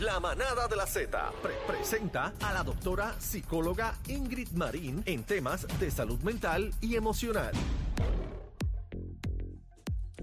La manada de la Z pre- presenta a la doctora psicóloga Ingrid Marín en temas de salud mental y emocional.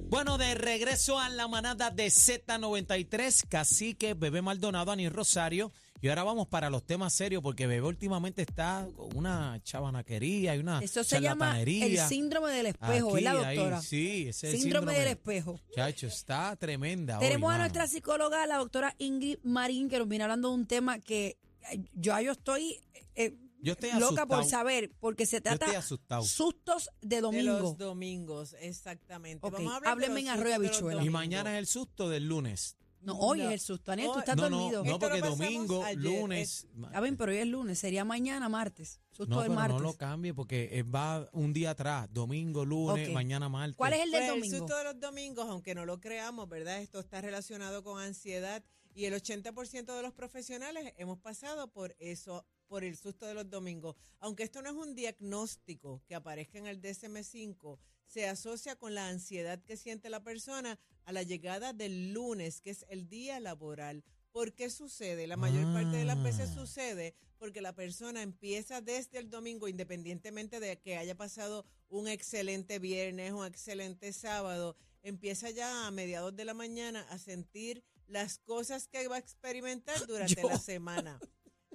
Bueno, de regreso a la manada de Z93, Cacique, Bebé Maldonado, Ani Rosario. Y ahora vamos para los temas serios, porque Bebé últimamente está con una chabanaquería y una Eso se llama el síndrome del espejo, Aquí, ¿verdad, ahí, doctora? sí, ese es el síndrome, del espejo. Chacho, está tremenda. Tenemos hoy, a nuestra psicóloga, la doctora Ingrid Marín, que nos viene hablando de un tema que eh, yo, yo estoy eh, Yo estoy loca por saber, porque se trata asustado. sustos de De domingo. los domingos, exactamente. Ok, Vamos a hablar de háblenme los en arroyo de habichuela. Y mañana es el susto del lunes. No, hoy No. es el susto. Aniel, tú estás no, dormido. no, no, porque domingo, ayer, lunes. Ah, bien, pero hoy es lunes, sería mañana martes. Susto No, de pero martes. no lo cambie porque eh, va un día atrás, domingo, lunes, mañana martes. ¿Cuál es el del Pues el domingo? susto de los domingos, aunque no lo creamos, ¿verdad? Esto está relacionado con ansiedad y el 80% de los profesionales hemos pasado por eso, por el susto de los domingos. Aunque esto no es un diagnóstico que aparezca en el DSM-5, se asocia con la ansiedad que siente la persona a la llegada del lunes, que es el día laboral. ¿Por qué sucede? La mayor parte de las veces Ah. sucede porque la persona empieza desde el domingo, independientemente de que haya pasado un excelente viernes, un excelente sábado, empieza ya a mediados de la mañana a sentir las cosas que va a experimentar durante Yo. la semana.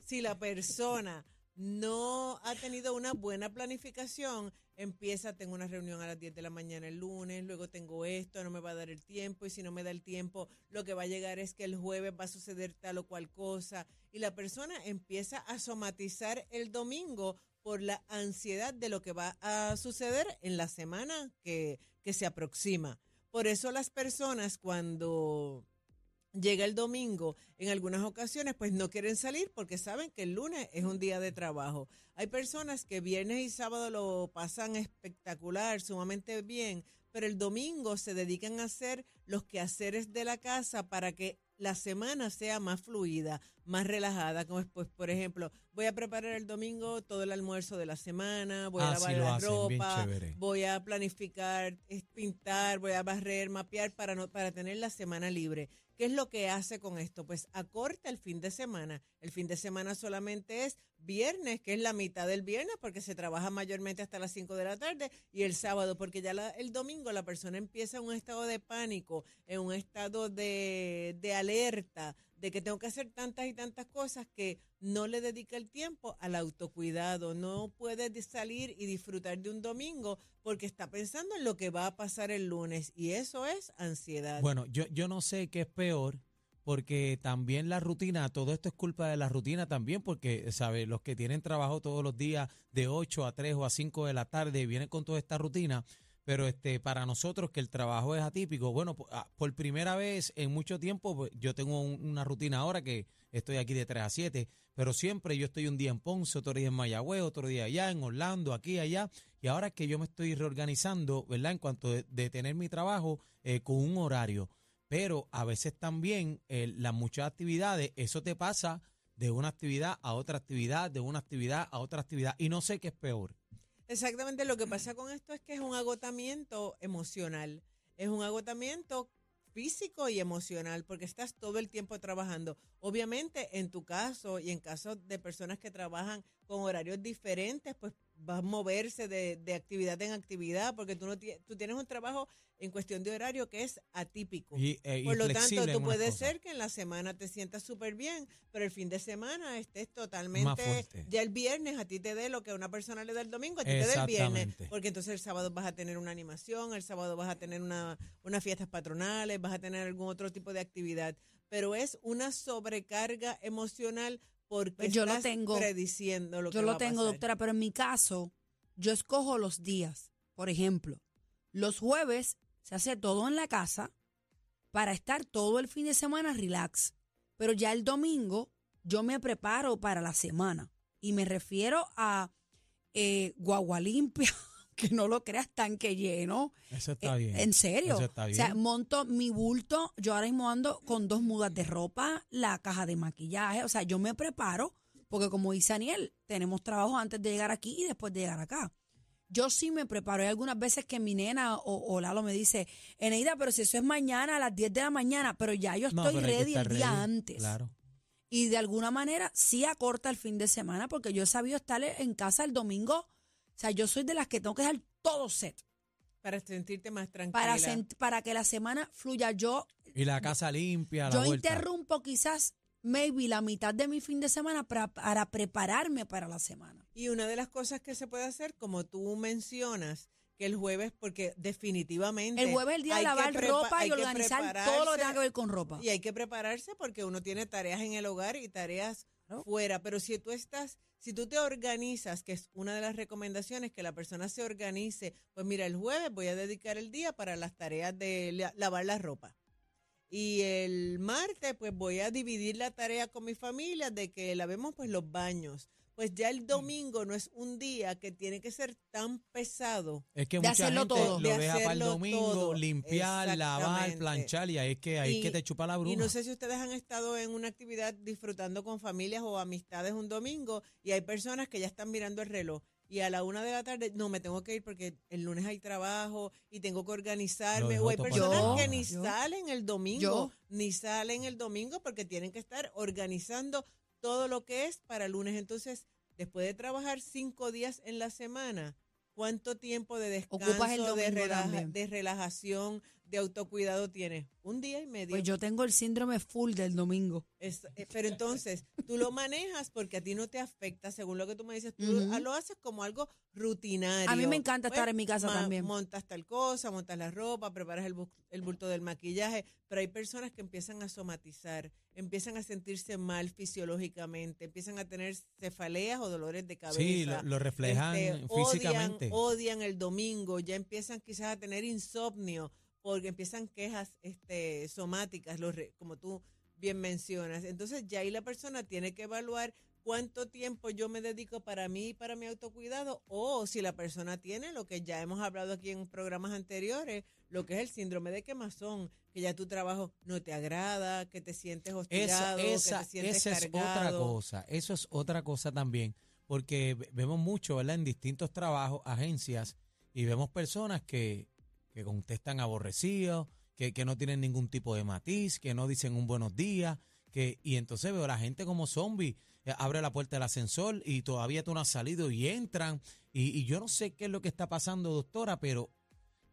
Si la persona no ha tenido una buena planificación, empieza, tengo una reunión a las 10 de la mañana el lunes, luego tengo esto, no me va a dar el tiempo, y si no me da el tiempo, lo que va a llegar es que el jueves va a suceder tal o cual cosa, y la persona empieza a somatizar el domingo por la ansiedad de lo que va a suceder en la semana que, que se aproxima. Por eso las personas cuando llega el domingo, en algunas ocasiones pues no quieren salir porque saben que el lunes es un día de trabajo. Hay personas que viernes y sábado lo pasan espectacular, sumamente bien, pero el domingo se dedican a hacer los quehaceres de la casa para que la semana sea más fluida, más relajada, como es, pues, por ejemplo, voy a preparar el domingo todo el almuerzo de la semana, voy a Ah, lavar sí la hacen, ropa, voy a planificar, pintar, voy a barrer, mapear para no para tener la semana libre. ¿Qué es lo que hace con esto? Pues acorta el fin de semana. El fin de semana solamente es viernes, que es la mitad del viernes, porque se trabaja mayormente hasta las 5 de la tarde, y el sábado, porque ya la- el domingo la persona empieza en un estado de pánico, en un estado de, de alerta, de que tengo que hacer tantas y tantas cosas que no le dedica el tiempo al autocuidado, no puede de- salir y disfrutar de un domingo porque está pensando en lo que va a pasar el lunes y eso es ansiedad. Bueno, yo, yo no sé qué es peor, porque también la rutina, todo esto es culpa de la rutina también, porque, ¿sabes? Los que tienen trabajo todos los días de 8 a 3 o a 5 de la tarde vienen con toda esta rutina, pero este para nosotros que el trabajo es atípico, bueno, ah, por primera vez en mucho tiempo, pues, yo tengo un- una rutina ahora que estoy aquí de 3 a 7, pero siempre yo estoy un día en Ponce, otro día en Mayagüez, otro día allá, en Orlando, aquí, allá, y ahora es que yo me estoy reorganizando, ¿verdad? En cuanto de, de tener mi trabajo eh, con un horario. Pero a veces también eh, las muchas actividades, eso te pasa de una actividad a otra actividad, de una actividad a otra actividad, y no sé qué es peor. Exactamente, lo que pasa con esto es que es un agotamiento emocional, es un agotamiento físico y emocional, porque estás todo el tiempo trabajando. Obviamente, en tu caso y en caso de personas que trabajan con horarios diferentes, pues vas a moverse de, de actividad en actividad, porque tú, no tú tienes un trabajo en cuestión de horario que es atípico. Y, eh, y Por lo tanto, tú puedes ser que en la semana te sientas súper bien, pero el fin de semana estés totalmente. Ya el viernes a ti te dé lo que a una persona le da el domingo, a ti te da el viernes. Porque entonces el sábado vas a tener una animación, el sábado vas a tener una, unas fiestas patronales, vas a tener algún otro tipo de actividad. Pero es una sobrecarga emocional porque Pues yo lo tengo. prediciendo lo Yo que lo va a tengo, pasar. doctora, pero en mi caso, yo escojo los días. Por ejemplo, los jueves se hace todo en la casa para estar todo el fin de semana relax. Pero ya el domingo yo me preparo para la semana. Y me refiero a eh, guagua limpia, que no lo creas, tanque lleno. Eso está Eh, bien. ¿En serio? Eso está O sea, bien. monto mi bulto, yo ahora mismo ando con dos mudas de ropa, la caja de maquillaje, o sea, yo me preparo, porque como dice Daniel, tenemos trabajo antes de llegar aquí y después de llegar acá. Yo sí me preparo. Hay algunas veces que mi nena o, o Lalo me dice, Eneida, pero si eso es mañana a las 10 de la mañana, pero ya yo No, estoy que ready el día antes. Claro. y de alguna manera sí acorta el fin de semana porque yo he sabido estar en casa el domingo. O sea, yo soy de las que tengo que dejar todo set Para sentirte más tranquila. para, sent- para que la semana fluya. Yo, Y la casa limpia, la yo vuelta. interrumpo quizás, maybe, la mitad de mi fin de semana para, para prepararme para la semana. Y una de las cosas que se puede hacer, como tú mencionas, que el jueves, porque definitivamente. El jueves es el día de lavar ropa y organizar todo lo que tenga que ver con ropa. Y hay que prepararse porque uno tiene tareas en el hogar y tareas Fuera. Pero si tú estás, si tú te organizas, que es una de las recomendaciones, que la persona se organice, pues mira, el jueves voy a dedicar el día para las tareas de la- lavar la ropa. Y el martes, pues voy a dividir la tarea con mi familia de que lavemos pues los baños. Pues ya Mm. el domingo no es un día que tiene que ser tan pesado. Es que De mucha hacerlo gente todo. lo De deja para el hacerlo domingo, todo. limpiar, lavar, planchar y ahí es que ahí es que te chupa la bruma. Y no sé si ustedes han estado en una actividad disfrutando con familias o amistades un domingo y hay personas que ya están mirando el reloj y a la una de la tarde, no, me tengo que ir porque el lunes hay trabajo y tengo que organizarme. O hay personas que ni Yo- salen el domingo, yo- ni salen el domingo porque tienen que estar organizando todo lo que es para lunes. Entonces, después de trabajar cinco días en la semana, ¿cuánto tiempo de descanso, de, relaja- de relajación, de autocuidado tienes? Un día y medio. Pues yo tengo el síndrome full del domingo. Es- eh, pero entonces, tú lo manejas porque a ti no te afecta, según lo que tú me dices, tú lo haces como algo rutinario. A mí me encanta Pues, estar en mi casa también. Montas tal cosa, montas la ropa, preparas el, bu- el bulto del maquillaje, pero hay personas que empiezan a somatizar, empiezan a sentirse mal fisiológicamente, empiezan a tener cefaleas o dolores de cabeza. sí, lo, lo reflejan Este, físicamente. Odian, odian el domingo, ya empiezan quizás a tener insomnio porque empiezan quejas este, somáticas, los re- como tú bien mencionas. Entonces ya ahí la persona tiene que evaluar cuánto tiempo yo me dedico para mí y para mi autocuidado o si la persona tiene lo que ya hemos hablado aquí en programas anteriores, lo que es el síndrome de quemazón, que ya tu trabajo no te agrada, que te sientes hostigado, esa, que te sientes esa es otra cosa, eso es otra cosa también, porque ve- vemos mucho, ¿verdad? En distintos trabajos, agencias, y vemos personas que, que contestan aborrecidos, que, que no tienen ningún tipo de matiz, que no dicen un buenos días, que, y entonces veo a la gente como zombie, eh, abre la puerta del ascensor y todavía tú no has salido y entran, y, y yo no sé qué es lo que está pasando, doctora, pero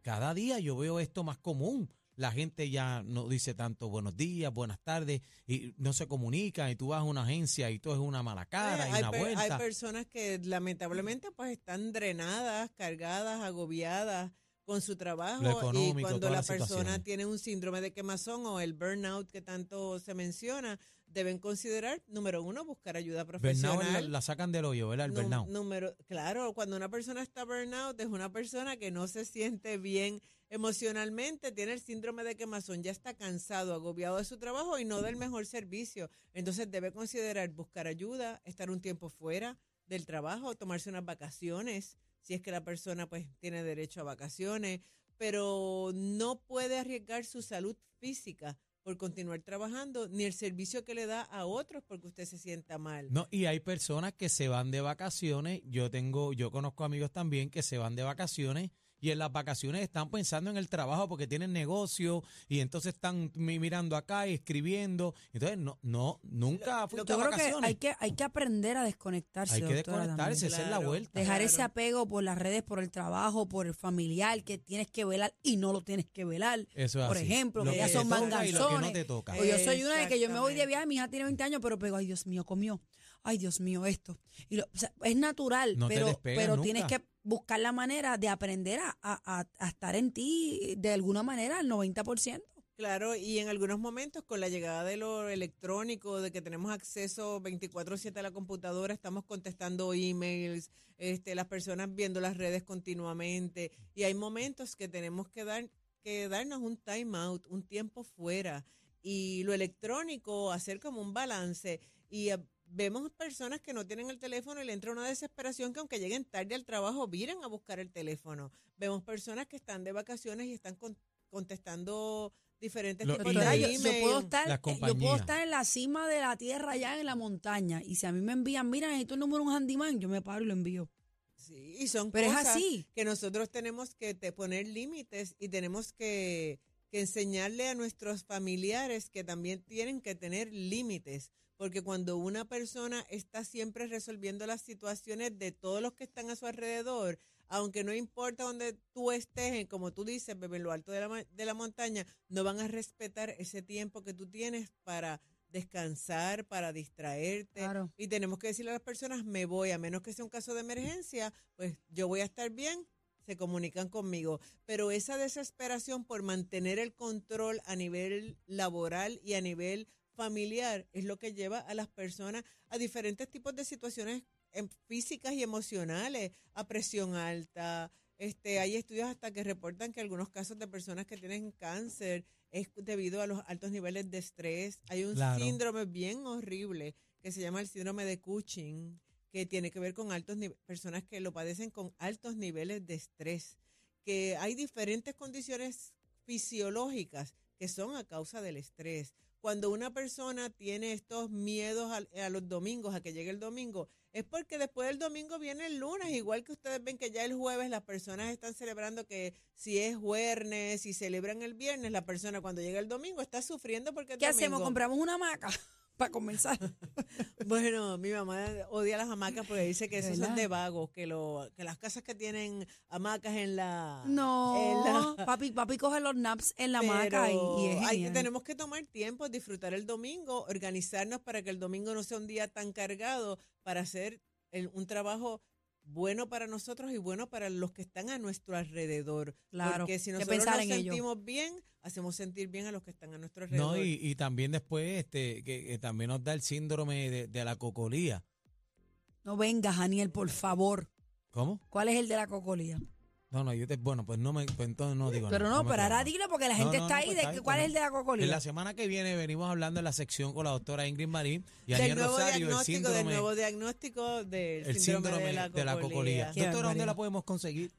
cada día yo veo esto más común. La gente ya no dice tanto buenos días, buenas tardes, y no se comunican, y tú vas a una agencia y todo es una mala cara y hay, una per- vuelta. hay personas que lamentablemente pues están drenadas, cargadas, agobiadas con su trabajo y cuando la persona tiene un síndrome de quemazón o el burnout que tanto se menciona, deben considerar, número uno, buscar ayuda Burnout profesional. la, la sacan del hoyo, ¿verdad? El burnout. Número, claro, cuando una persona está burnout es una persona que no se siente bien emocionalmente, tiene el síndrome de quemazón, ya está cansado, agobiado de su trabajo y no del mejor servicio. Entonces debe considerar buscar ayuda, estar un tiempo fuera del trabajo, tomarse unas vacaciones, si es que la persona pues tiene derecho a vacaciones, pero no puede arriesgar su salud física por continuar trabajando, ni el servicio que le da a otros porque usted se sienta mal. No, y hay personas que se van de vacaciones. Yo tengo, yo conozco amigos también que se van de vacaciones y en las vacaciones están pensando en el trabajo porque tienen negocio y entonces están mi- mirando acá y escribiendo. Entonces, no, no, nunca Yo a creo que vacaciones. hay que, hay que aprender a desconectarse. Hay que doctora, desconectarse, esa es la Claro. vuelta. Dejar Claro. ese apego por las redes, por el trabajo, por el familiar que tienes que velar y no lo tienes que velar. Eso es por así. ejemplo, Lo que ya son que no manganzones. te toca. O yo soy una de que yo me voy de viaje, mi hija tiene 20 años, pero pego, ay Dios mío, comió. Ay Dios mío, esto. Y lo- o sea, es natural, No pero, pero nunca. tienes que buscar la manera de aprender a, a- a- estar en ti de alguna manera al 90%. Claro, y en algunos momentos con la llegada de lo electrónico, de que tenemos acceso 24/7 a la computadora, estamos contestando emails, este, las personas viendo las redes continuamente, y hay momentos que tenemos que dar que darnos un time out, un tiempo fuera, y lo electrónico hacer como un balance y vemos personas que no tienen el teléfono y le entra una desesperación que aunque lleguen tarde al trabajo, vienen a buscar el teléfono. Vemos personas que están de vacaciones y están con- contestando diferentes Lo- tipos Doctora, de yo, puedo estar, eh, yo puedo estar en la cima de la tierra, allá en la montaña, y si a mí me envían, mira, necesito el número de un handyman, yo me paro y lo envío. Sí, y son Pero es cosas así. que nosotros tenemos que te- poner límites y tenemos que que enseñarle a nuestros familiares que también tienen que tener límites, porque cuando una persona está siempre resolviendo las situaciones de todos los que están a su alrededor, aunque no importa donde tú estés, como tú dices, bebé, en lo alto de la, de la montaña, no van a respetar ese tiempo que tú tienes para descansar, para distraerte. Claro. Y tenemos que decirle a las personas, me voy, a menos que sea un caso de emergencia, pues yo voy a estar bien, se comunican conmigo. Pero esa desesperación por mantener el control a nivel laboral y a nivel familiar es lo que lleva a las personas a diferentes tipos de situaciones em, físicas y emocionales, a presión alta. Este, hay estudios hasta que reportan que algunos casos de personas que tienen cáncer es debido a los altos niveles de estrés. Hay un Claro. síndrome bien horrible que se llama el síndrome de Cushing, que tiene que ver con altos personas que lo padecen con altos niveles de estrés, que hay diferentes condiciones fisiológicas que son a causa del estrés. Cuando una persona tiene estos miedos a, los domingos, a que llegue el domingo, es porque después del domingo viene el lunes, igual que ustedes ven que ya el jueves las personas están celebrando que si es jueves, si celebran el viernes, la persona cuando llega el domingo está sufriendo porque ¿Qué hacemos? ¿Compramos una hamaca para comenzar? Bueno, mi mamá odia las hamacas porque dice que esos son de vagos, que lo, que las casas que tienen hamacas en la No, en la- papi, papi coge los naps en la hamaca y, y es hay- tenemos que tomar tiempo, disfrutar el domingo, organizarnos para que el domingo no sea un día tan cargado para hacer el- un trabajo bueno para nosotros y bueno para los que están a nuestro alrededor. Claro, Porque si nosotros nos ello. sentimos bien, hacemos sentir bien a los que están a nuestro alrededor. No, y, y también después este que, que también nos da el síndrome de, de la cocolía. No vengas, Daniel, por favor. ¿Cómo? ¿Cuál es el de la cocolía? No, no, yo te, bueno, pues no me, pues entonces no digo Pero no, me pero ahora no. dilo porque la No, gente no, está no, ahí. pues de está ¿Cuál es el de la En cocolía? la semana que viene venimos hablando en la sección con la doctora Ingrid Marín y del nuevo Rosario, el diagnóstico, síndrome, del nuevo diagnóstico del el síndrome, síndrome de la cocolía. Qué Doctora, ¿dónde la podemos conseguir?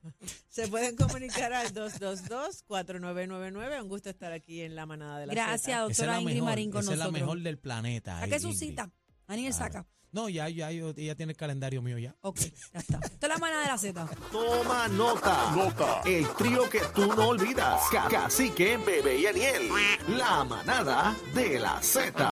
Se pueden comunicar al 222-4999. Un gusto estar aquí en la manada de la Gracias, Zeta. Esa es doctora la Ingrid mejor, Marín, con esa es la nosotros. mejor del planeta. ¿Saque su Ingrid. cita? Daniel Claro. saca. No, ya, ya, yo- ella tiene el calendario mío ya. Ok, ya está. Esto es la manada de la Z. Toma nota. Nota. El trío que tú no olvidas. Ca- Cacique, Bebé y Aniel. La manada de la Z.